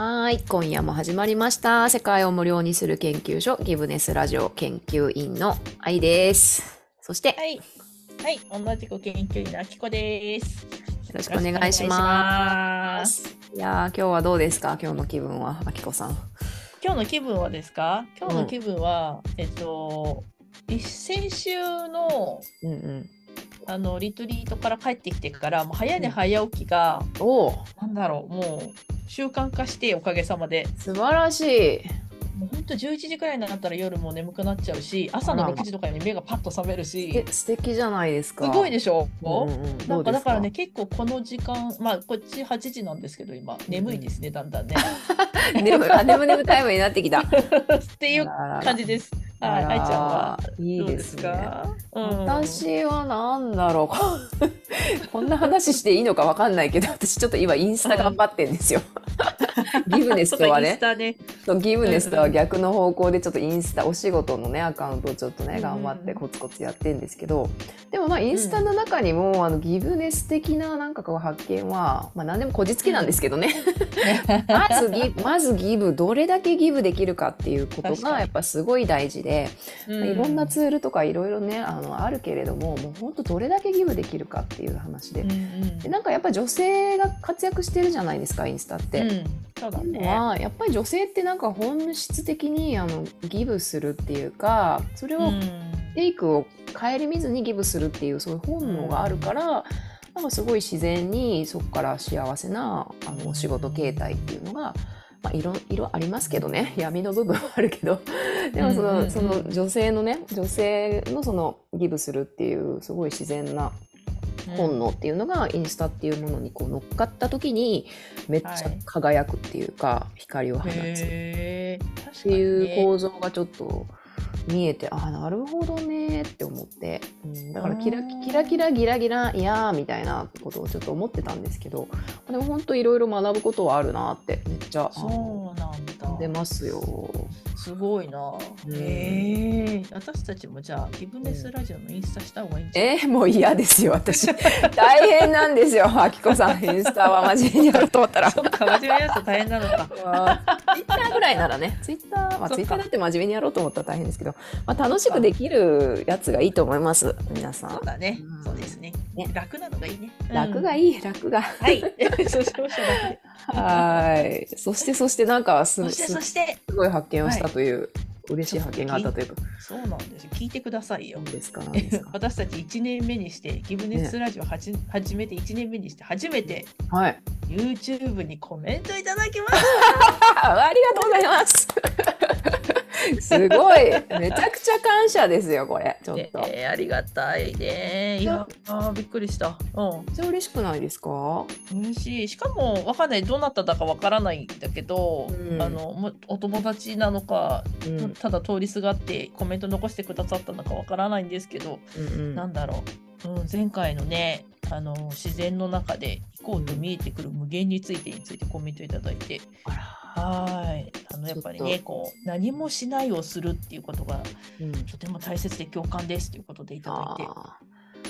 はい、今夜も始まりました。世界を無料にする研究所、ギブネスラジオ研究員の愛です。そして、よはい。はい、同じく研究員のあきこです。よろしくお願いします。す。いやー、今日はどうですか？今日の気分は、あきこさん。今日の気分はですか？今日の気分は、えっと、一先週のうんうん。あのリトリートから帰ってきてから、もう早寝早起きが、おお、なんだろう、もう習慣化して、おかげさまで。素晴らしい。もうほんと11時くらいになったら夜も眠くなっちゃうし、朝のあらま6時とかに目がパッと覚めるえし、、素敵じゃないですか。すごいでしょ、うんうん、なんかかだからね、結構この時間、まあこっち8時なんですけど今眠いですね、だんだんね。眠あ眠眠タイムになってきた。っていう感じです。はい、愛ちゃんは。いいですすね。か？うん、私はなんだろうこんな話していいのかわかんないけど私ちょっと今インスタ頑張ってんですよ。ギブネスとはね。タね。ギブネスとは逆の方向でちょっとインスタお仕事のねアカウントをちょっとね頑張ってコツコツやってんですけど。でもまあインスタの中にもあのギブネス的ななんかこう発見はまあ何でもこじつけなんですけどね。まずギまずギブどれだけギブできるかっていうことがやっぱすごい大事で。ういろんなツールとかいろいろねあのあるけれどももう本当どれだけギブできるかっていう話で,、うんうん。でなんかやっぱり女性が活躍してるじゃないですかインスタって。うん、そうだね。はやっぱり女性ってなんか本質的にあのギブするっていうかそれをうん。テイクを顧みずにギブするっていうそういう本能があるから、なんかすごい自然にそこから幸せなあのお仕事形態っていうのが、まあ、いろいろありますけどね。闇の部分はあるけど。でもその,、その女性のね女性のそのギブするっていうすごい自然な本能っていうのがインスタっていうものにこう乗っかった時にめっちゃ輝くっていうか、光を放つっていうね構造がちょっと見えてあなるほどねって思って、うん、だからキラうんキラキラギラギラいやーみたいなことをちょっと思ってたんですけどでも本当いろいろ学ぶことはあるなってめっちゃ。出ますよ。すごいな。うんへえ。私たちもじゃあギブネスラジオのインスタした方がいいんじゃない？えーもう嫌ですよ私大変なんですよあきこさんインスタは真面目にやろうと思ったら。そっか真面目なやつ大変なのか。ツイッターぐらいならね、ツイッター、まあ、ツイッターだって真面目にやろうと思ったら大変ですけど、まあ、楽しくできるやつがいいと思います、皆さんそう。だねうん。そうですねね。楽なのがいいね。楽がい。いい、楽が。はい。そうしましょう。はい。そして、そして、なんかす、そしてすそしてすごい発見をしたという、嬉しい発見があったというか、そうなんですよ。聞いてくださいよ何。ですか？私たち1年目にして、ギブネスラジオはじ、始めて1年目にして、初めてはい。YouTube にコメントいただきましあ ありがとうございます。すごい、めちゃくちゃ感謝ですよ、これ、ちょっと。た。えーありがたいね。いや、あーびっくりした。うん。めっちゃ嬉しくないですか？嬉しい。しかも、わかんない。どなただかわからないんだけど、うんあの、もお友達なのか、うん。ただ通りすがってコメント残してくださったのかわからないんですけど、うんうんなんだろう、うん、前回のねあの自然の中で飛行と見えてくる無限についてについてコメントいただいて。あらはい。あのやっぱりねこう何もしないをするっていうことがうん。とても大切で共感ですということでいただいて。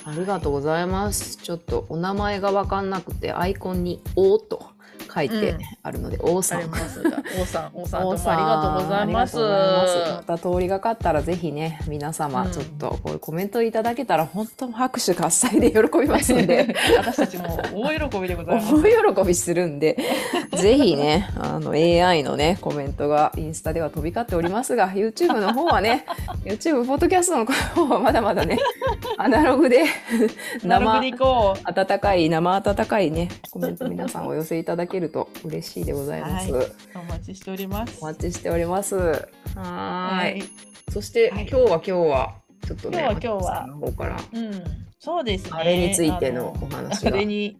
ありがとうございます。ちょっとお名前がわかんなくてアイコンに「お」と書いてうん。あるので、王あさん。ります。が王さん 王さんどうも王さんありがとうございます。ますまた通りがかったらぜひね皆様うん。ちょっとこういうコメントいただけたら本当拍手喝采で喜びますので。私たちも大喜びでございます。大喜びするんで ぜひねあの AI のねコメントがインスタでは飛び交っておりますが YouTube の方はね YouTube ポッドキャストの方はまだまだねアナログでなるほどに行こう。温かい生温かいねコメント皆さんお寄せいただけると嬉しいでございます。はいお待ちしておりますお待ちしております。はーい。いそして、はい今日は今日はちょっとね、今日は今日はうん、そうですね。あれについてのお話があれに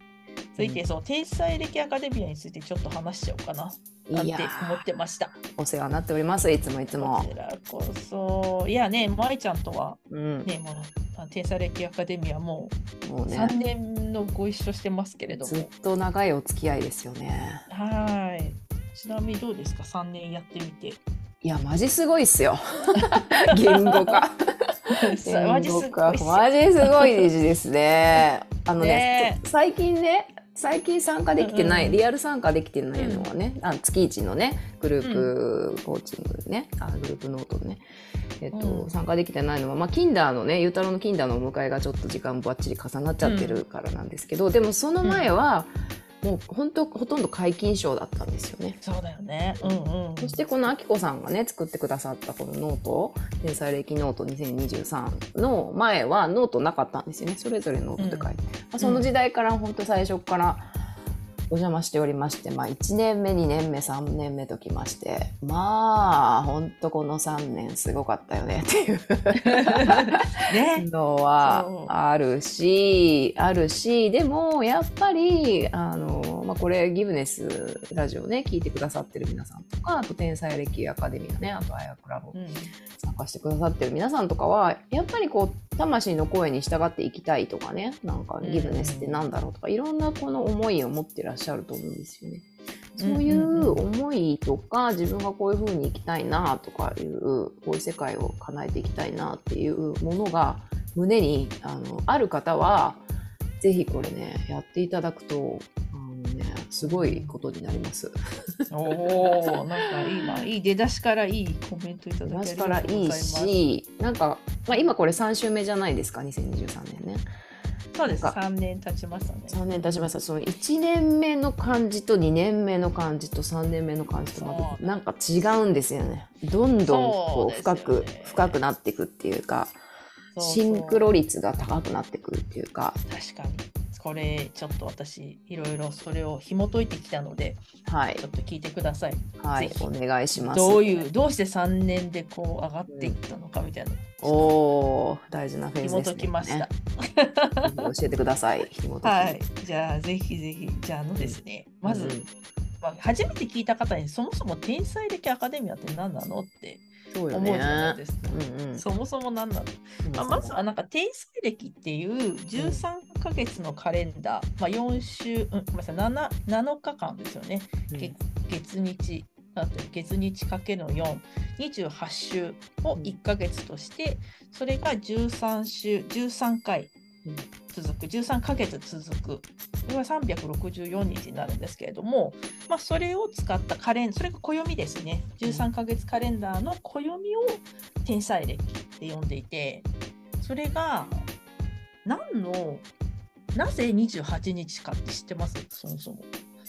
ついて、そう、天才歴アカデミアについてちょっと話しちゃおうかな。なんて思ってました。お世話になっております。いつもいつもこ。ちらこそ。いやね、舞ちゃんとはうん。ね、もうあ天才歴アカデミアもうもうね3、年のご一緒してますけれども。ずっと長いお付き合いですよね。はい。ちなみにどうですか ?3 年やってみて。いや、マジすごいっすよ。言語化。マジすごいっすよマジすごいですね。あのねね最近ね、最近参加できてない、うんリアル参加できてないのはね、あ月一のねグループコーチングね、あグループノートね、えっとうん。参加できてないのは、まあ、キンダーのねゆうたろうのキンダーのお迎えがちょっと時間ばっちり重なっちゃってるからなんですけど、でもその前は、もう本当ほとんど皆勤賞だったんですよね。そうだよね。うんうん。そしてこのあきこさんがね作ってくださったこのノート「天才暦ノート2023」の前はノートなかったんですよねそれぞれノートで書いて、まあ、その時代から本当最初からお邪魔しておりまして、まあ、1年目2年目3年目ときましてまあ本当この3年すごかったよねっていう ね。のはあるしあるしでもやっぱりあの、まあ、これギブネスラジオね聞いてくださってる皆さんとかあと天才暦アカデミーねあとあやクラブうん。参加してくださってる皆さんとかはやっぱりこう魂の声に従っていきたいとかねなんかうんギブネスってなんだろうとかいろんなこの思いを持ってらっしゃると思うんですよね。そういう思いとか自分がこういう風に生きたいなとかいうこういう世界を叶えていきたいなっていうものが胸にあのある方はぜひこれねやっていただくとね、すごいことになります。おお、なんかいいな、いい出だしからいいコメントいただきあり昔がとうございからいい。しなんか、まあ、今これ3週目じゃないですか2023年ねそうです。三年経ちましたね。3年経ちましたその1年目の感じと2年目の感じと3年目の感じとまたなんか違うんですよねどんどんこうそうですよね深く、深くなっていくっていうかシンクロ率が高くなってくるっていうか確かに。これちょっと私いろいろそれを紐解いてきたのではい。ちょっと聞いてください。はいお願いします。どういうどうして3年でこう上がっていったのかみたいな。おー大事なフェーズ紐ですね。解きました。ね教えてください。紐解き。はい。じゃあぜひぜひじゃああのですね、まず、うんまあ、初めて聞いた方にそもそも天才的アカデミアって何なのってそうよ思うじゃないねですか。うんうん。そもそも何なの、まあ、まずはなんか天才歴っていう13ヶ月のカレンダー、まあ、4週、うん、ごめんなさい。7, 7日間ですよね。うん。月月日月日かけるの428週を1ヶ月として、それが13週13回うん続く。13ヶ月続く。これは364日になるんですけれども、まあ、それを使ったカレンそれが暦ですね。13ヶ月カレンダーの暦を天才歴って呼んでいてそれが何のなぜ28日かって知ってます？そもそも。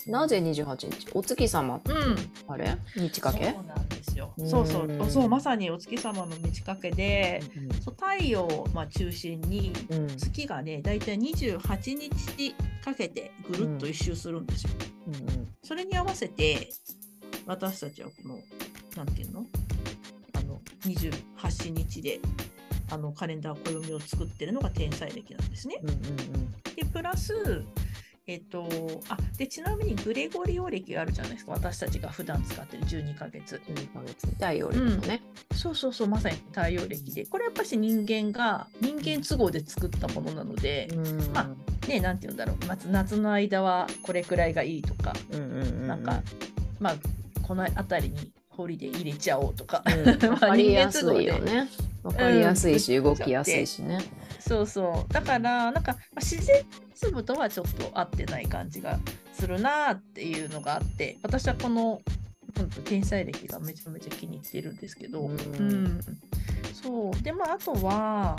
なぜ28日？お月様。うん。あれ？日かけ？そうなんですよ。うん。そうそう。そうまさにお月様の満ち欠けで、うんそう太陽をまあ中心にうん。月がねだいたい28日かけてぐるっと一周するんですよ。うんそれに合わせて私たちはこのなんていうの？あの28日であのカレンダー暦を作ってるのが天才暦なんですね。うんうん。でプラスえっと、あでちなみにグレゴリオ暦があるじゃないですか。私たちが普段使ってる12ヶ月。うん12ヶ月。太陽暦のね、そうそうそうまさに太陽暦で。これやっぱし人間が人間都合で作ったものなので、うん。まねなんて言うんだろう。夏夏の間はこれくらいがいいとか、うんうんうんなんかまあこの辺りにホリデー入れちゃおうとか、うん、わかりやすいよね。わかりやすいし、うん。動きやすいしね。そうそう。だからなんかまあ自然リズムとはちょっと合ってない感じがするなっていうのがあって私はこの天才歴がめちゃめちゃ気に入ってるんですけど、うん。うん。そう。でまああとは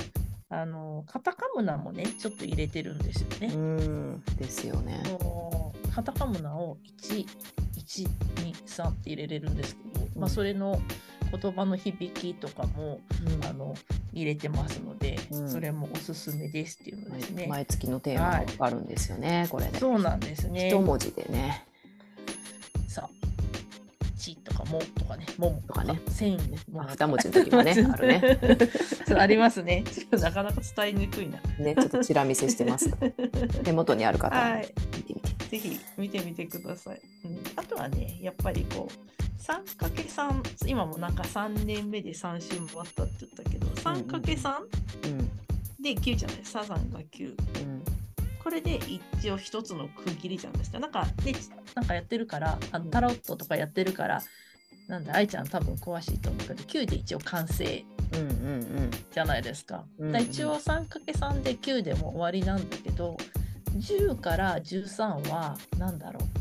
あのカタカムナもねちょっと入れてるんですよね。うん、ですよね。カタカムナを1123って入れれるんですけど、うん。まあ、それの言葉の響きとかもうんあの入れてますので、うんそれもおすすめですっていうのですね。毎月のテーマがあるんですよね、これね。そうなんですね。一文字でね。さあ、ちとかもとかね、ももとかね、せんまあ二文字の時もね あるね。ありますね。なかなか伝えにくいな。ね、ちょっとチラ見せしてます。手元にある方ははい。ぜひ見てみてください。うん、あとはね、やっぱりこう、3×3、今もなんか3年目で3週回ったって言ったけど、3×3 うん、で9じゃない？サザンが9。うん、これで一応一つの区切りじゃないですか？なんか、ね、なんかやってるから、あのタロットとかやってるから、なんだ、愛ちゃん多分詳しいと思うけど、9で一応完成じゃないですか。うんうん。だから一応 3×3 で9でも終わりなんだけど、10から13は何だろう？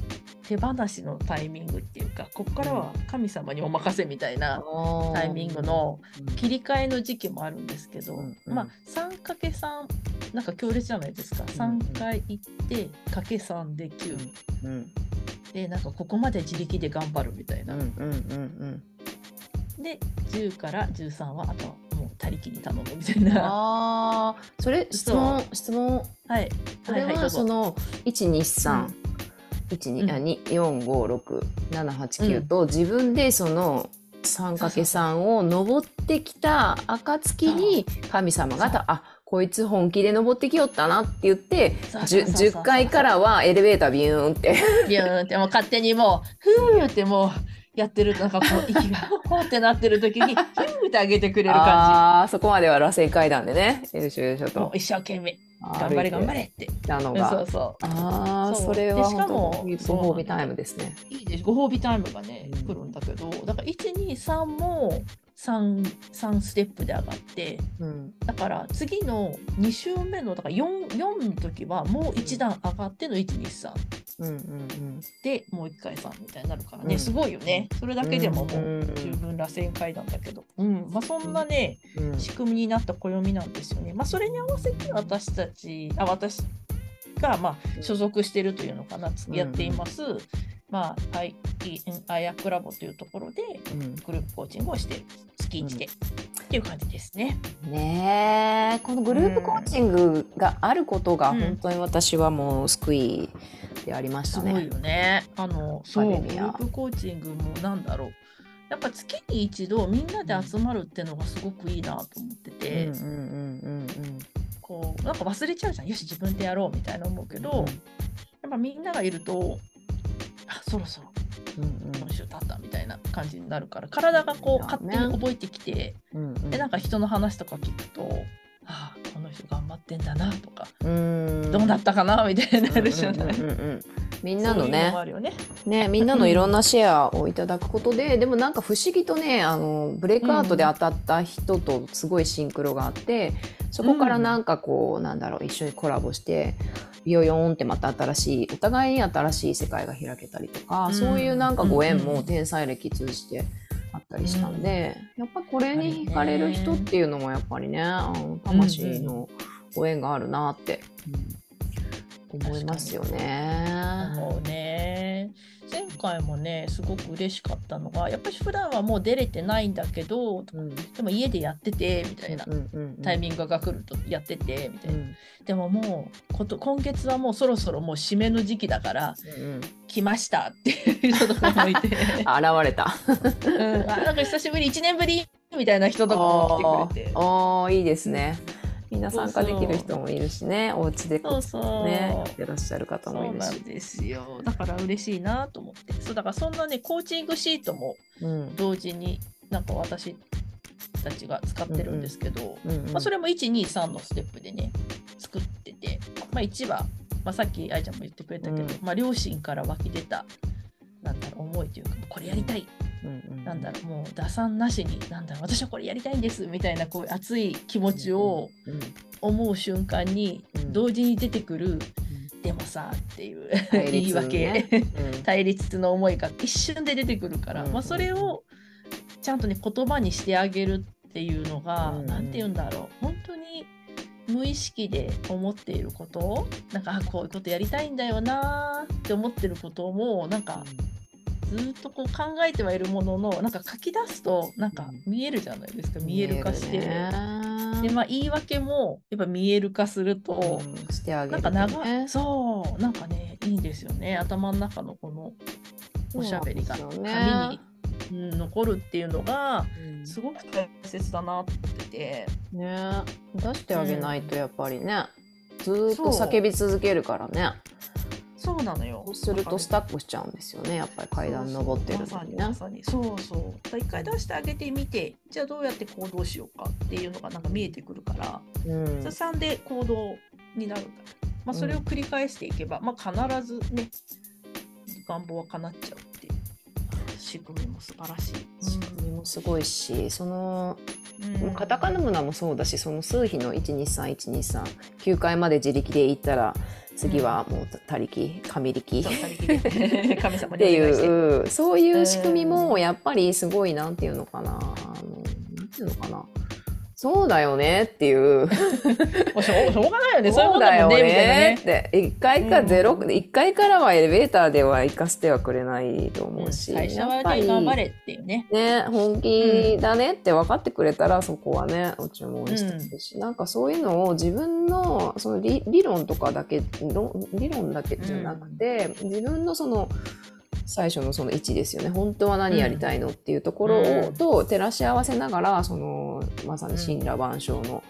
手放しのタイミングっていうかここからは神様にお任せみたいなタイミングの切り替えの時期もあるんですけど、うんうん。まあ 3×3 なんか強烈じゃないですか。うん3回行ってかけ3で9、うん。でなんかここまで自力で頑張るみたいな、うんうんうんで10から13はあとはもう他力に頼むみたいな。ああそれ質問質問。はい、それはその123うん12あ2456789と自分でその 3×3 を登ってきた暁に神様があこいつ本気で登ってきよったなって言ってそうそう 10, そうそう。10階からはエレベータービューンって。ビューンってもう勝手にもうふーってもうやってるなんかこう息がほーってなってる時にふーって上げてくれる感ああそこまでは螺旋階段でねよいしょよいしょと。一生懸命頑張れ頑張れって。あのうんそうがそう。ああそれはでしかもご褒美タイムですね。いいです。ご褒美タイムがね、うん。来るんだけどだから123も 3, 3ステップで上がって。うん。だから次の2週目のだから 4, 4の時はもう1段上がっての123うんうんでもう1回3みたいになるからね、うん。すごいよね。それだけでももうん。う十分螺旋階段だけど、うん。まあ、そんなねうん。うん仕組みになった暦なんですよね。まあ、それに合わせて私たちあ私がまあ所属しているというのかなやっています、まあ、I- アヤクラボというところでうん。グループコーチングをしてる月1で、っていう感じですね。ねえ。このグループコーチングがあることがうん。本当に私はもう救いでありましたね。すごいよね。あのそうグループコーチングもなんだろう。やっぱ月に一度みんなで集まるっていうのがすごくいいなと思ってて、うんうんうんこうなんか忘れちゃうじゃん。よし自分でやろうみたいな思うけど、やっぱみんながいるとあそろそろ。うん今週経ったみたいな感じになるから体がこう勝手に覚えてきて、うんうん。でなんか人の話とか聞くとああこの人頑張ってんだなとか、うん。どうだったかなみたいになるじゃない。うんうんうんうんみんなのね。ね。ねみんなのいろんなシェアをいただくことででもなんか不思議とねあのブレイクアウトで当たった人とすごいシンクロがあってそこからなんかこう、なんだろう一緒にコラボしてビヨヨーンってまた新しいお互いに新しい世界が開けたりとか、うんそういうなんかご縁うんも天才歴通じてあったりしたんで、やっぱこれに惹かれる人っていうのもやっぱりねあの魂のご縁があるなって、うん思いますよね。もうね前回もねすごく嬉しかったのがやっぱり普段はもう出れてないんだけどうん。でも家でやっててみたいなうんうんうんタイミングが来るとやっててみたいな、うん。でももうこと今月はもうそろそろもう締めの時期だからうん来ましたっていう人とかもいて、現れた。うん、あなんか久しぶり1年ぶりみたいな人とかも来てくれて。ああいいですね。みんな参加できる人もいるしね、お家でそうそう、ね、やってらっしゃる方もそいうるし。なんですよ。だから嬉しいなと思って。そうだからそんなねコーチングシートもうん。同時になんか私たちが使ってるんですけど、うんうんまあ、それも123のステップでね作ってて、まあ、1は、まあ、さっき愛ちゃんも言ってくれたけど、うん。まあ、両親から湧き出たなんだろう思いというかこれやりたい、うんうんなんだろうもう打算なしになんだろう私はこれやりたいんですみたいなこういう熱い気持ちをうん思う瞬間にうん同時に出てくる、でもさっていう対言い立訳、対立の思いが一瞬で出てくるから、うんまあ、それをちゃんとね言葉にしてあげるっていうのがうん何、て言うんだろう。本当に無意識で思っていることなんかあこういうことやりたいんだよなーって思ってることもなんかずっとこう考えてはいるもののなんか書き出すとなんか見えるじゃないですか。見える化して。でまあ言い訳もやっぱ見える化すると、うんしてあげるなんか長そうなんかねいいんですよね。頭の中のこのおしゃべりが紙ね。に、うん、残るっていうのがうん。すごく大切だなって。てね。出してあげないとやっぱりね、ずーっと叫び続けるからねそうなのよ。するとスタックしちゃうんですよね。やっぱり階段登ってるのにねそうそうまさにそうそう。一回出してあげてみてじゃあどうやって行動しようかっていうのがなんか見えてくるから、うん。そ3で行動になるんだまあ、それを繰り返していけば、まあ、必ずね願望は叶っちゃうっていう仕組みも素晴らしい。仕組みもすごいしそのうん。カタカナムナもそうだしその数比の123123 9回まで自力で行ったら次はもう他力神力。っていうそういう仕組みもやっぱりすごいなんていうのかな。あのなんていうのかなそうだよねっていう。しょう しょうがないよね。そういうことだよね。ねっね。て一回かゼロうん一回からはエレベーターでは行かせてはくれないと思ううんし、最初はやっぱりね頑張れっていうね。ね本気だねって分かってくれたらそこはね注文してほしいし、なんかそういうのを自分のその理理論とかだけ論理論だけじゃなくて、自分のその最初のその位置ですよね。本当は何やりたいのっていうところを、うん。と照らし合わせながらそのまさに神羅万象の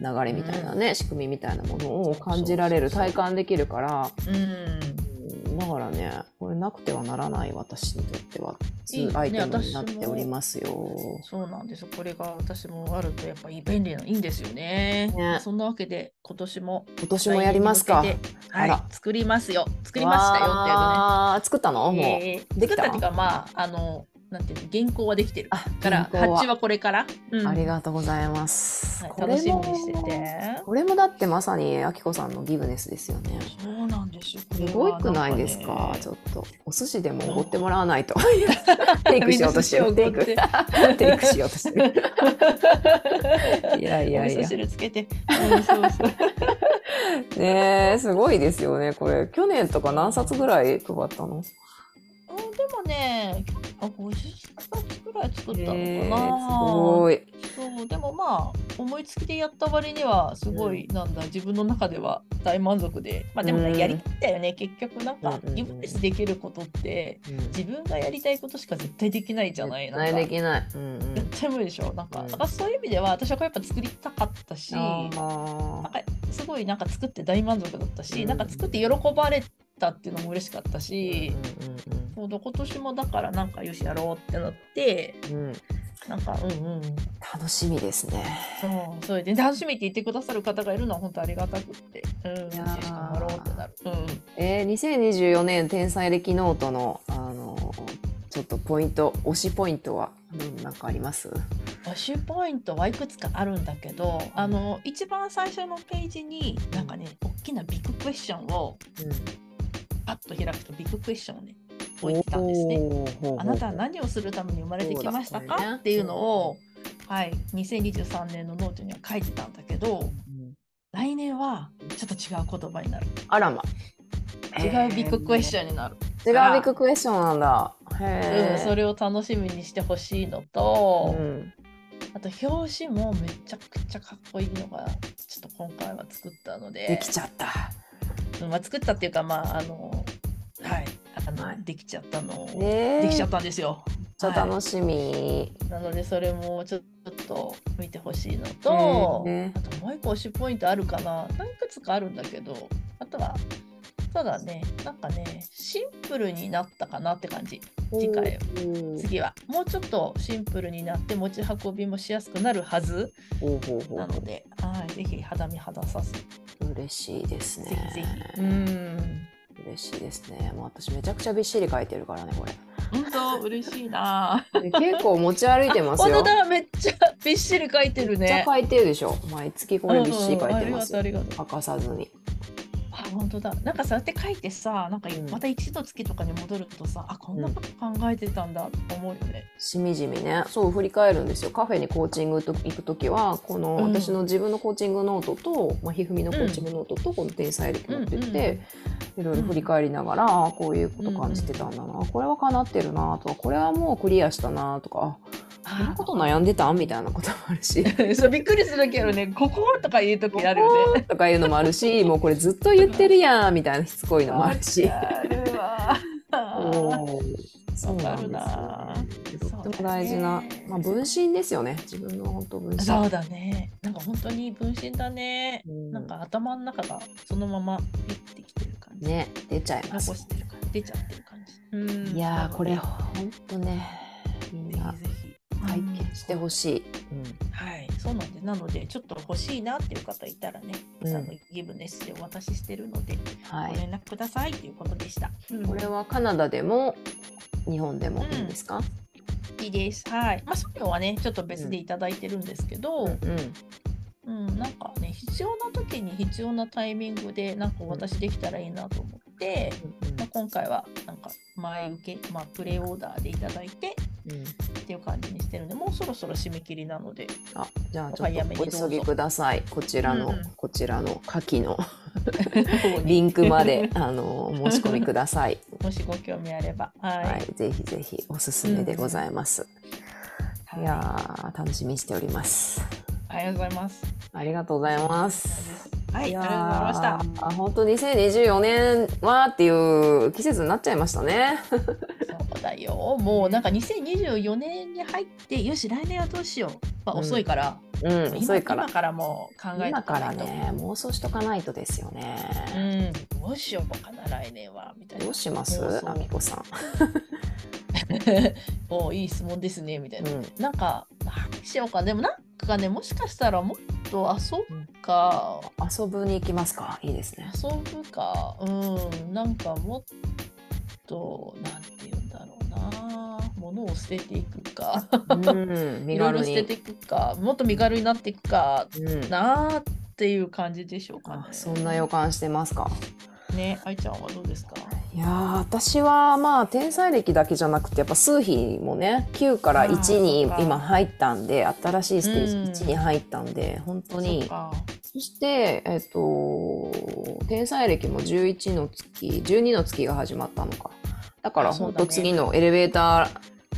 流れみたいなね、仕組みみたいなものを感じられる体感できるから、うんうんだからねこれなくてはならない私にとっては。いいねツーアイテムになっておりますよ。そうなんですよ。これが私もあるとやっぱり便利ないいんですよね。ね。そんなわけで今年も今年もやりますか。はい作りますよ。作りましたよっていうね。あー作ったの？もう、えーできたっていうかまああのなんていうの原稿はできてる。あから発注はこれから、うん。ありがとうございます。はいこれ楽しみもにしてて。これもだってまさにあきこさんのギブネスですよね。そうなんですよ。すはごいくないですか？ねちょっと。お寿司でもおごってもらわないと。テイクしようとしてる。テイク。テイクしようとしてる。いやいやいや。汁つけて、うん、そうそう。ねえすごいですよねこれ。去年とか何冊ぐらい配ったの？あでもねあ50冊くらい作ったのかな、えーすごい。そうでもまあ思いつきでやった割にはすごい、なんだ。自分の中では大満足で。まあでもね、うん。やりきったよね。結局なんかうんうんうん。ギブネスできることって自分がやりたいことしか絶対できないじゃない。絶対できない。うんうん。絶対無理でしょ。なんか,、うん。なんかそういう意味では私はこれやっぱ作りたかったしなんあかすごいなんか作って大満足だったし、うん。なんか作って喜ばれたっていうのも嬉しかったーし、そうだ今年もだからなんかよしやろうってなってうんうんうんなんかうんうん。楽しみですね。そうそれで楽しみって言ってくださる方がいるのは本当ありがたくってうんいやーしかもろうってなる。うんえー、2024年天才暦ノートのあのちょっとポイント推しポイントは何かあります？推しポイントはいくつかあるんだけどあの一番最初のページになんかね大きなビッグクエスチョンをパッと開くとビッグクエスチョンをね置いてたんですね。あなたは何をするために生まれてきましたか、ねっていうのを、はい、2023年のノートには書いてたんだけどうん来年はちょっと違う言葉になるあらま。違うビッグクエスチョンになる、違うビッグクエスチョンなんだ。へうん、え。それを楽しみにしてほしいのと、うんあと表紙もめちゃくちゃかっこいいのがちょっと今回は作ったのでできちゃった。うんまあ、作ったっていうかまああのはい。あの、はい。できちゃったの、ねえ。できちゃったんですよ。ちょっと楽しみ。なのでそれもちょっと見てほしいのと、ね。あともう一個推しポイントあるかな。何いくつかあるんだけどあとはそうだね。なんかねシンプルになったかなって感じ。次回うん次は。もうちょっとシンプルになって持ち運びもしやすくなるはずなので、はい、ぜひ肌身肌さずぜ嬉しいですね。ひぜひうん嬉しいですね。もう私めちゃくちゃびっしり書いてるからねこれ。本当嬉しいなで結構持ち歩いてます本当よ。だめっちゃびっしり書いてるねめっちゃ書いてるでしょ。毎月これびっしり書いてますよ。うんうんありがとうありがとう欠かさずに。あ本当だ。なんかそうやって書いてさなんかうん。また一度月とかに戻るとさ、あこんなこと考えてたんだと思うよね。しみじみね。そう振り返るんですよ。カフェにコーチングと行く時はこの、うん。私の自分のコーチングノートと、まあ、ひふみのコーチングノートと、この天才歴持ってって、いろいろ振り返りながら、あこういうこと感じてたんだな、これは叶ってるなとかこれはもうクリアしたなとかあこんなこと悩んでた？みたいなこともあるし そうびっくりする時あるね。こことか言う時あるよね。とかいうのもあるしもうこれずっと言ってるやんみたいなしつこいのもあるし。あるわ。そうなんですよねとっても大事な、まあ、分身ですよね自分の本当分身そうだね。なんか本当に分身だね。うんなんか頭の中がそのままピッてきてる感じ。ね出ちゃいます。出ちゃってる感じ。うんいやーこれ本当ねみんでなぜひぜひ。体験してほしい、はい、そうなんです。なので、ちょっと欲しいなっていう方いたらね、うん。あのギブネスでお渡ししてるので、はい。ご連絡くださいということでした。うん。これはカナダでも日本でもいいんですか、いいです。はい。まあ、送料はね、ちょっと別でいただいてるんですけど、うんうんうん、なんかね必要な時に必要なタイミングでなんかお渡しできたらいいなと思って、まあ、今回はなんか前受け、まあ、プレオーダーでいただいてうんっていう感じにしてるんでもうそろそろ締め切りなのであじゃあちおょっとお急ぎください。こちらの、うんうんこちらの下記の リンクまであの申し込みください。もしご興味あればはい、はい、ぜひぜひおすすめでございます。はいいやー楽しみにしております。ありがとうございますありがとうございます。はいありがとうございましたた。あ本当2024年はっていう季節になっちゃいましたね。だよ。もうなんか2024年に入ってよし来年はどうしよう、まあ、うん遅いから、うん、今遅いから。今。からもう考え今からね妄想しとかないとですよね。うん。どうしようかな来年は。みたいな。どうします？あみこさん。おいい質問ですねみたいうな、ん。なんか何しようか。でもなんかねもしかしたらもっと遊ぶか、遊ぶに行きますか？いいですね。遊ぶか。うん。なんかもっとなんな物を捨てていくか。うん、身いろい。ろ捨てていくか。もっと身軽になっていくか。うん、なーっていう感じでしょうかね。あ。そんな予感してますか。ね愛ちゃんはどうですか？いやー私はまあ天才歴だけじゃなくてやっぱ数比もね9から1に今入ったんで新しいステージうん。1に入ったんで本当そにそしてえっと天才歴も11の月12の月が始まったのかだから本当次のエレベータ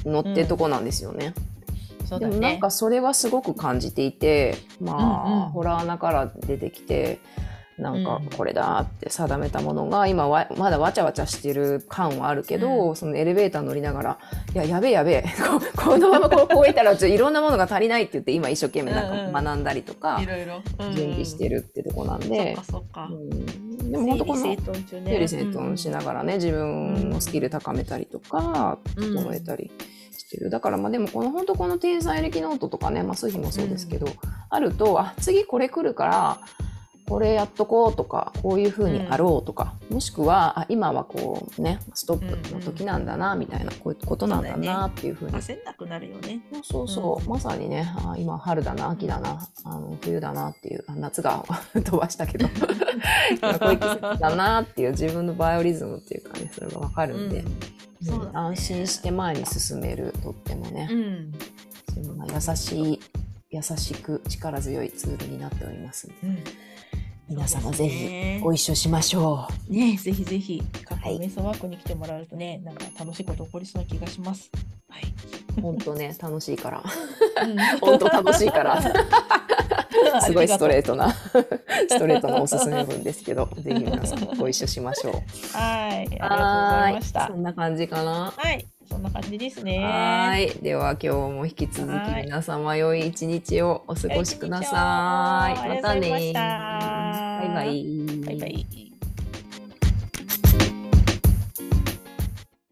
ー乗ってとこなんですよね、でもなんかそれはすごく感じていてまあ、うんうん。ホラー穴から出てきてなんかうん。これだって定めたものが今わまだわちゃわちゃしてる感はあるけど、うそのエレベーター乗りながら「いややべえやべえ ここのままこうこういったらいろんなものが足りない」って言って今一生懸命なんか学んだりとかいろいろ。準備してるるってとこなんで。か、そっか。うん、でも本当この整理整頓しながらね自分のスキル高めたりとかうん。整えたりしてる。だからまあでもこの本当この天才暦ノートとかねまあそういう日もそうですけど、あるとあ次これ来るからこれやっとこうとかこういうふうにあろうとか、もしくはあ今はこうねストップの時なんだなみたいなこういうことなんだなっていうふうに。焦んなくなるよね。そうそう。そう、うん。まさにねあ今春だな秋だなあの冬だなっていうあ夏が 飛ばしたけど。今こういう季節だなっていう自分のバイオリズムっていうかねそれが分かるんで、うん。ね。安心して前に進めるとってもねう、ん。そんな優しい優しく力強いツールになっておりますので。うん皆様ぜひご一緒しましょねぜひぜひ。過去はい瞑想ワークに来てもらうとねなんか楽しいこと起こりそうな気がします。はい、う本当ね 楽しいから。うん。本当楽しいから。すごいストレーートなストレートなおすすめ文ですけどぜひ皆さんご一緒しましょう。トはい。ありがとうございました。そんな感じかな。はいそんな感じですねはーい。では今日も引き続きはい皆様良い一日をお過ごしください。またねバイバイ。バイバイ